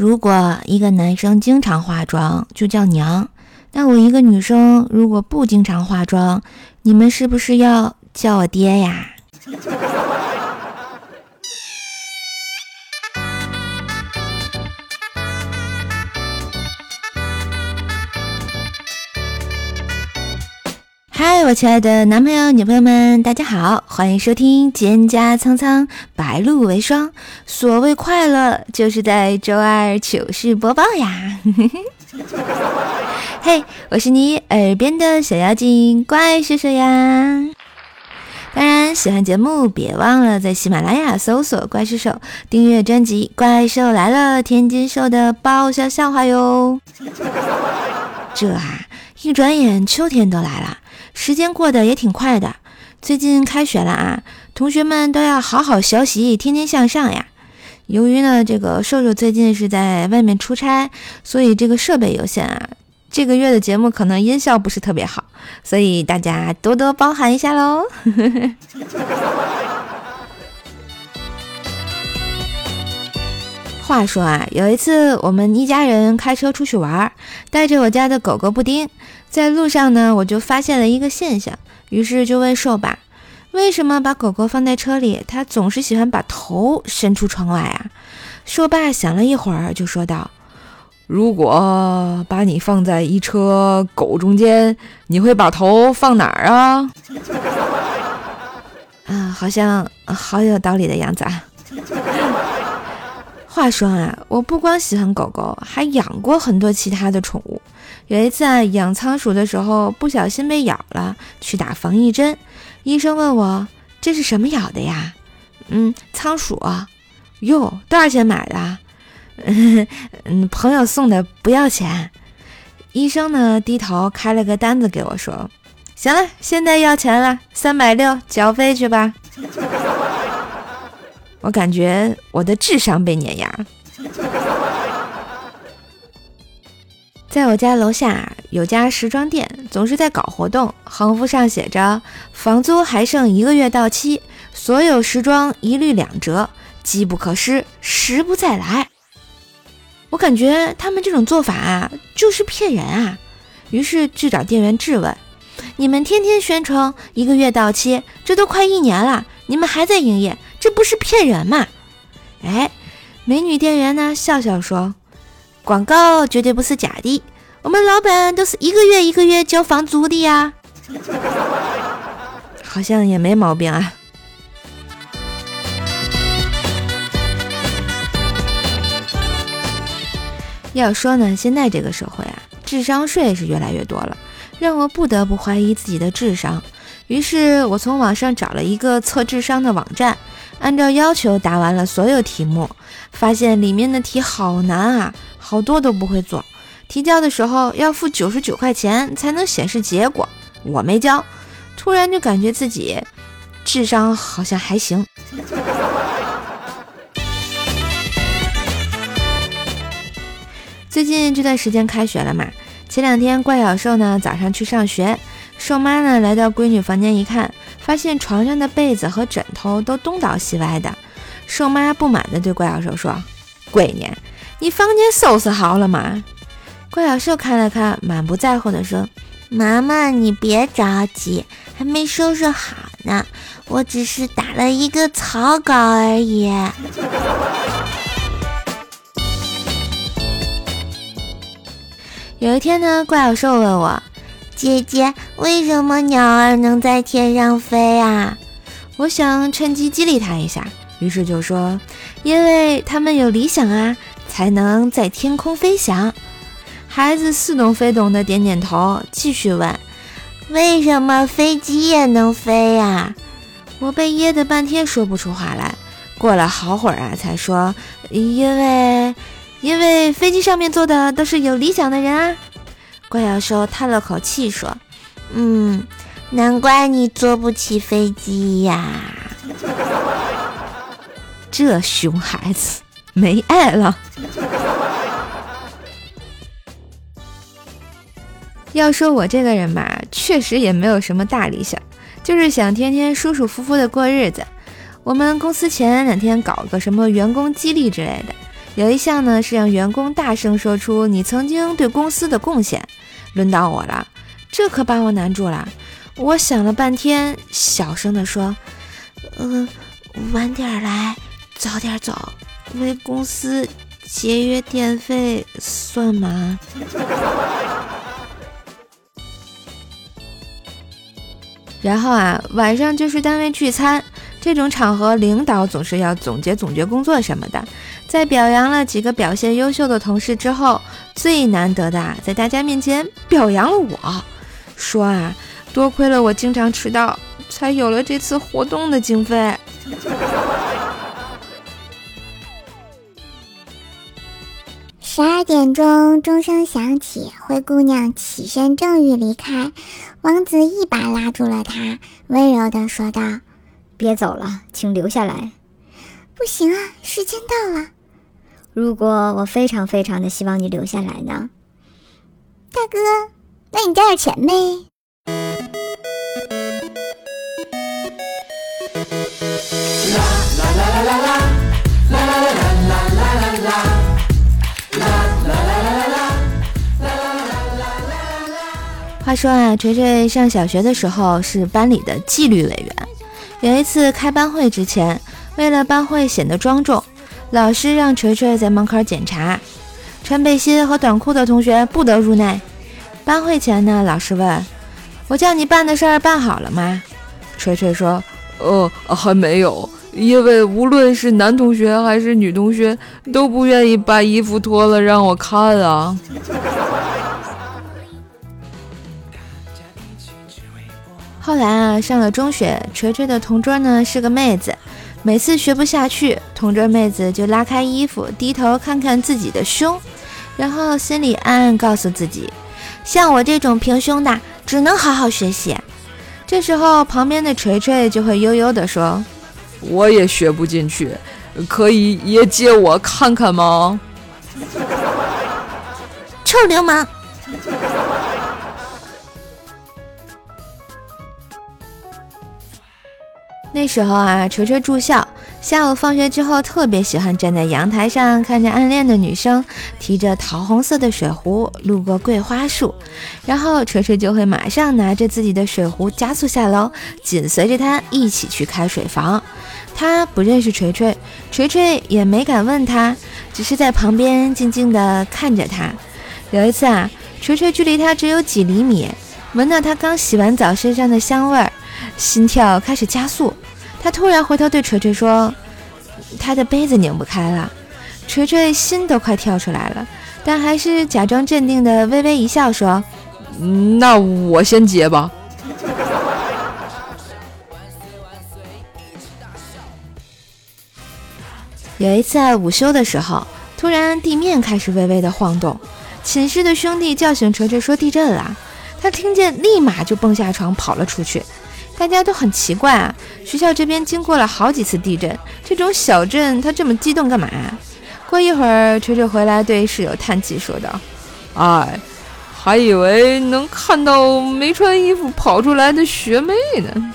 如果一个男生经常化妆，就叫娘；那我一个女生如果不经常化妆，你们是不是要叫我爹呀？我亲爱的男朋友、女朋友们，大家好，欢迎收听《蒹葭苍苍，白露为霜》。所谓快乐，就是在周二糗事播报呀！嘿，我是你耳边的小妖精怪叔叔呀！当然，喜欢节目别忘了在喜马拉雅搜索“怪兽兽”，订阅专辑《怪兽来了》，天津兽的爆笑笑话哟！这啊，一转眼秋天都来了。时间过得也挺快的，最近开学了啊，同学们都要好好学习，天天向上呀。由于呢，这个瘦瘦最近是在外面出差，所以这个设备有限啊，这个月的节目可能音效不是特别好，所以大家多多包涵一下喽。话说啊，有一次我们一家人开车出去玩，带着我家的狗狗布丁，在路上呢，我就发现了一个现象，于是就问瘦爸，为什么把狗狗放在车里，它总是喜欢把头伸出窗外啊？瘦爸想了一会儿，就说道：“如果把你放在一车狗中间，你会把头放哪儿啊？” 啊，好像好有道理的样子啊。话说啊，我不光喜欢狗狗，还养过很多其他的宠物。有一次啊，养仓鼠的时候不小心被咬了，去打防疫针。医生问我这是什么咬的呀？嗯，仓鼠。哟，多少钱买的？嗯，朋友送的，不要钱。医生呢，低头开了个单子给我说：“行了，现在要钱了，三百六，缴费去吧。”我感觉我的智商被碾压。在我家楼下有家时装店，总是在搞活动，横幅上写着“房租还剩一个月到期，所有时装一律两折，机不可失，时不再来”。我感觉他们这种做法啊，就是骗人啊！于是去找店员质问：“你们天天宣称一个月到期，这都快一年了，你们还在营业？”这不是骗人吗？哎，美女店员呢？笑笑说：“广告绝对不是假的，我们老板都是一个月一个月交房租的呀。”好像也没毛病啊。要说呢，现在这个社会啊，智商税是越来越多了，让我不得不怀疑自己的智商。于是我从网上找了一个测智商的网站。按照要求答完了所有题目，发现里面的题好难啊，好多都不会做。提交的时候要付九十九块钱才能显示结果，我没交。突然就感觉自己智商好像还行。最近这段时间开学了嘛，前两天怪小兽呢早上去上学。瘦妈呢来到闺女房间一看，发现床上的被子和枕头都东倒西歪的。瘦妈不满地对怪小兽说：“闺女，你房间收拾好了吗？”怪小兽看了看，满不在乎地说：“妈妈，你别着急，还没收拾好呢，我只是打了一个草稿而已。”有一天呢，怪小兽问我。姐姐，为什么鸟儿能在天上飞啊？我想趁机激励他一下，于是就说：“因为他们有理想啊，才能在天空飞翔。”孩子似懂非懂的点点头，继续问：“为什么飞机也能飞呀？”我被噎得半天说不出话来。过了好会儿啊，才说：“因为，因为飞机上面坐的都是有理想的人啊。”怪小兽叹了口气说：“嗯，难怪你坐不起飞机呀。这熊孩子没爱了。要说我这个人吧，确实也没有什么大理想，就是想天天舒舒服服的过日子。我们公司前两天搞个什么员工激励之类的，有一项呢是让员工大声说出你曾经对公司的贡献。轮到我了，这可把我难住了。我想了半天，小声地说：“呃，晚点来，早点走，为公司节约电费算吗？” 然后啊，晚上就是单位聚餐，这种场合，领导总是要总结总结工作什么的。在表扬了几个表现优秀的同事之后，最难得的在大家面前表扬了我，说啊，多亏了我经常迟到，才有了这次活动的经费。十二点钟，钟声响起，灰姑娘起身正欲离开，王子一把拉住了她，温柔地说道：“别走了，请留下来。”“不行啊，时间到了。”如果我非常非常的希望你留下来呢，大哥，那你加点钱呗。话说啊，锤锤上小学的时候是班里的纪律委员。有一次开班会之前，为了班会显得庄重。老师让锤锤在门口检查，穿背心和短裤的同学不得入内。班会前呢，老师问我叫你办的事儿办好了吗？锤锤说：“呃，还没有，因为无论是男同学还是女同学都不愿意把衣服脱了让我看啊。”后来啊，上了中学，锤锤的同桌呢是个妹子。每次学不下去，同桌妹子就拉开衣服，低头看看自己的胸，然后心里暗暗告诉自己：像我这种平胸的，只能好好学习。这时候，旁边的锤锤就会悠悠地说：“我也学不进去，可以也借我看看吗？”臭流氓！那时候啊，锤锤住校，下午放学之后，特别喜欢站在阳台上，看着暗恋的女生提着桃红色的水壶路过桂花树，然后锤锤就会马上拿着自己的水壶加速下楼，紧随着他一起去开水房。他不认识锤锤，锤锤也没敢问他，只是在旁边静静地看着他。有一次啊，锤锤距离他只有几厘米，闻到他刚洗完澡身上的香味儿。心跳开始加速，他突然回头对锤锤说：“他的杯子拧不开了。”锤锤心都快跳出来了，但还是假装镇定的微微一笑说：“那我先接吧。”有一次午休的时候，突然地面开始微微的晃动，寝室的兄弟叫醒锤锤说地震了，他听见立马就蹦下床跑了出去。大家都很奇怪啊，学校这边经过了好几次地震，这种小震他这么激动干嘛？过一会儿，锤锤回来对室友叹气说道：“哎，还以为能看到没穿衣服跑出来的学妹呢。”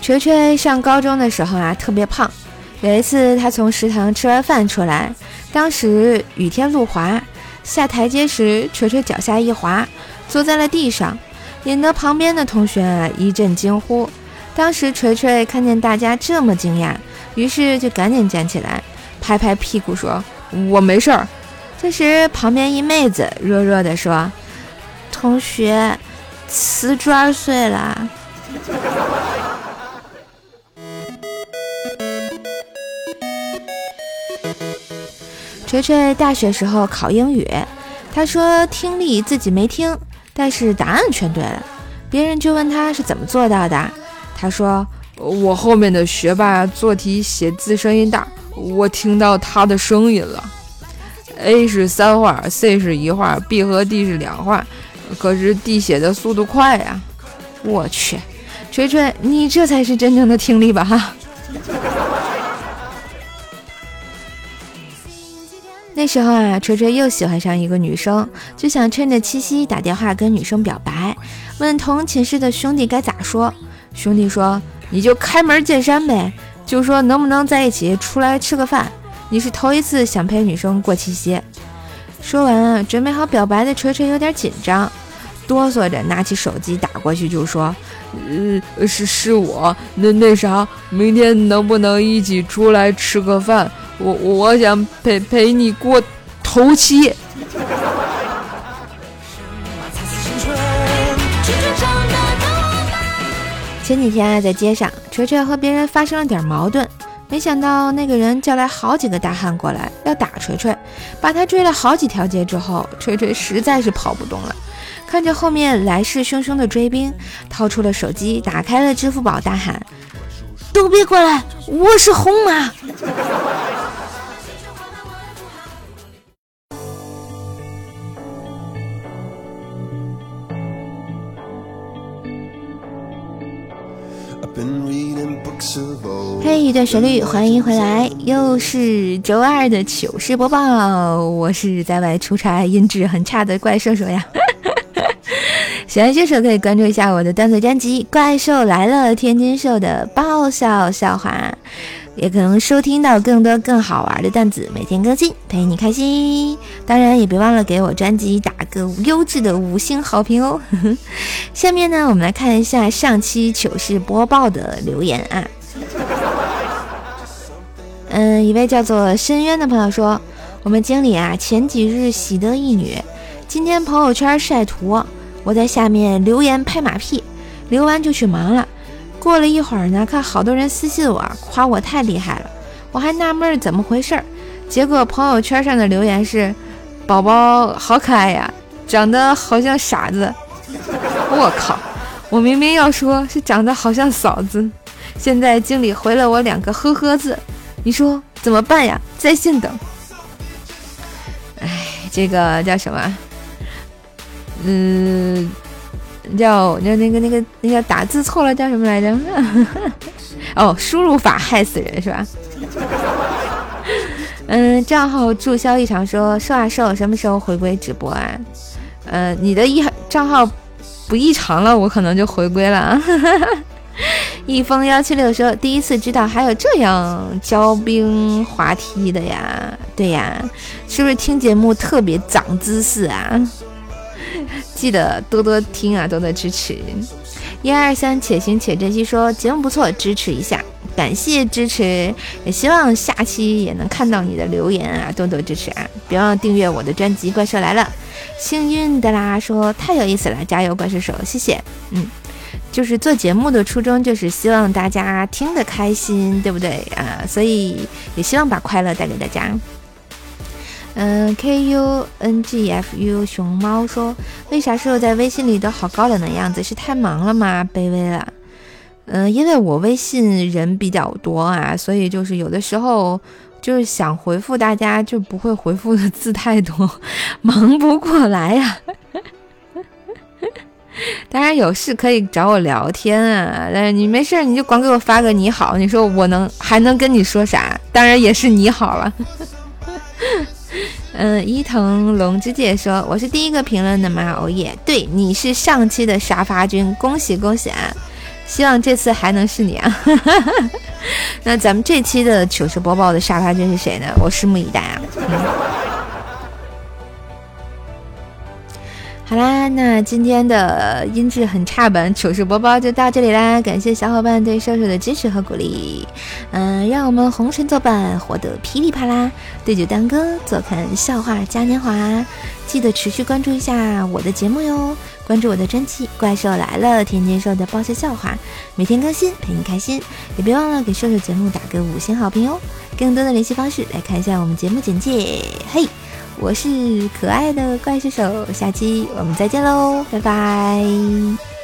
锤锤上高中的时候啊，特别胖。有一次，他从食堂吃完饭出来，当时雨天路滑。下台阶时，锤锤脚下一滑，坐在了地上，引得旁边的同学啊一阵惊呼。当时锤锤看见大家这么惊讶，于是就赶紧站起来，拍拍屁股说：“我没事儿。”这时，旁边一妹子弱弱地说：“同学，瓷砖碎了。”锤锤大学时候考英语，他说听力自己没听，但是答案全对了。别人就问他是怎么做到的，他说我后面的学霸做题写字声音大，我听到他的声音了。A 是三画，C 是一画，B 和 D 是两画，可是 D 写的速度快呀。我去，锤锤，你这才是真正的听力吧哈。时候啊，锤锤又喜欢上一个女生，就想趁着七夕打电话跟女生表白，问同寝室的兄弟该咋说。兄弟说：“你就开门见山呗，就说能不能在一起出来吃个饭？你是头一次想陪女生过七夕。说完，准备好表白的锤锤有点紧张，哆嗦着拿起手机打过去就说：“呃，是是我，那那啥，明天能不能一起出来吃个饭？我我想陪陪你过头七。”前几天啊，在街上，锤锤和别人发生了点矛盾，没想到那个人叫来好几个大汉过来要打锤锤，把他追了好几条街之后，锤锤实在是跑不动了，看着后面来势汹汹的追兵，掏出了手机，打开了支付宝，大喊：“都别过来，我是红马！”嘿，一段旋律，欢迎回来，又是周二的糗事播报。我是在外出差、音质很差的怪兽手呀。喜欢这首可以关注一下我的段子专辑《怪兽来了》，天津兽的爆笑笑话。也可能收听到更多更好玩的段子，每天更新，陪你开心。当然也别忘了给我专辑打个优质的五星好评哦。下面呢，我们来看一下上期糗事播报的留言啊。嗯，一位叫做深渊的朋友说，我们经理啊前几日喜得一女，今天朋友圈晒图，我在下面留言拍马屁，留完就去忙了。过了一会儿呢，看好多人私信我，夸我太厉害了，我还纳闷怎么回事儿。结果朋友圈上的留言是：“宝宝好可爱呀，长得好像傻子。” 我靠，我明明要说是长得好像嫂子。现在经理回了我两个呵呵字，你说怎么办呀？在线等。哎，这个叫什么？嗯。叫叫那个那个那个打字错了叫什么来着？哦，输入法害死人是吧？嗯，账号注销异常说瘦啊瘦，什么时候回归直播啊？呃，你的异账号不异常了，我可能就回归了啊。一封幺七六说第一次知道还有这样教兵滑梯的呀？对呀，是不是听节目特别长知识啊？记得多多听啊，多多支持。一二三，且行且珍惜。说节目不错，支持一下，感谢支持。也希望下期也能看到你的留言啊，多多支持啊！别忘了订阅我的专辑《怪兽来了》。幸运的啦，说太有意思了，加油，怪兽手，谢谢。嗯，就是做节目的初衷就是希望大家听得开心，对不对啊？所以也希望把快乐带给大家。嗯，K U N G F U 熊猫说：“为啥室友在微信里都好高冷的样子？是太忙了吗？卑微了。嗯，因为我微信人比较多啊，所以就是有的时候就是想回复大家，就不会回复的字太多，忙不过来呀。当然有事可以找我聊天啊，但是你没事你就光给我发个你好，你说我能还能跟你说啥？当然也是你好了。”嗯，伊藤龙之介说：“我是第一个评论的吗？哦耶，对，你是上期的沙发君，恭喜恭喜啊！希望这次还能是你啊！那咱们这期的糗事播报的沙发君是谁呢？我拭目以待啊！”好啦，那今天的音质很差版糗事播报就到这里啦，感谢小伙伴对瘦瘦的支持和鼓励，嗯，让我们红尘作伴，活得噼里啪啦，对酒当歌，坐看笑话嘉年华，记得持续关注一下我的节目哟，关注我的专辑《怪兽来了》，天天说的爆笑笑话，每天更新，陪你开心，也别忘了给瘦瘦节目打个五星好评哦，更多的联系方式来看一下我们节目简介，嘿。我是可爱的怪兽手，下期我们再见喽，拜拜。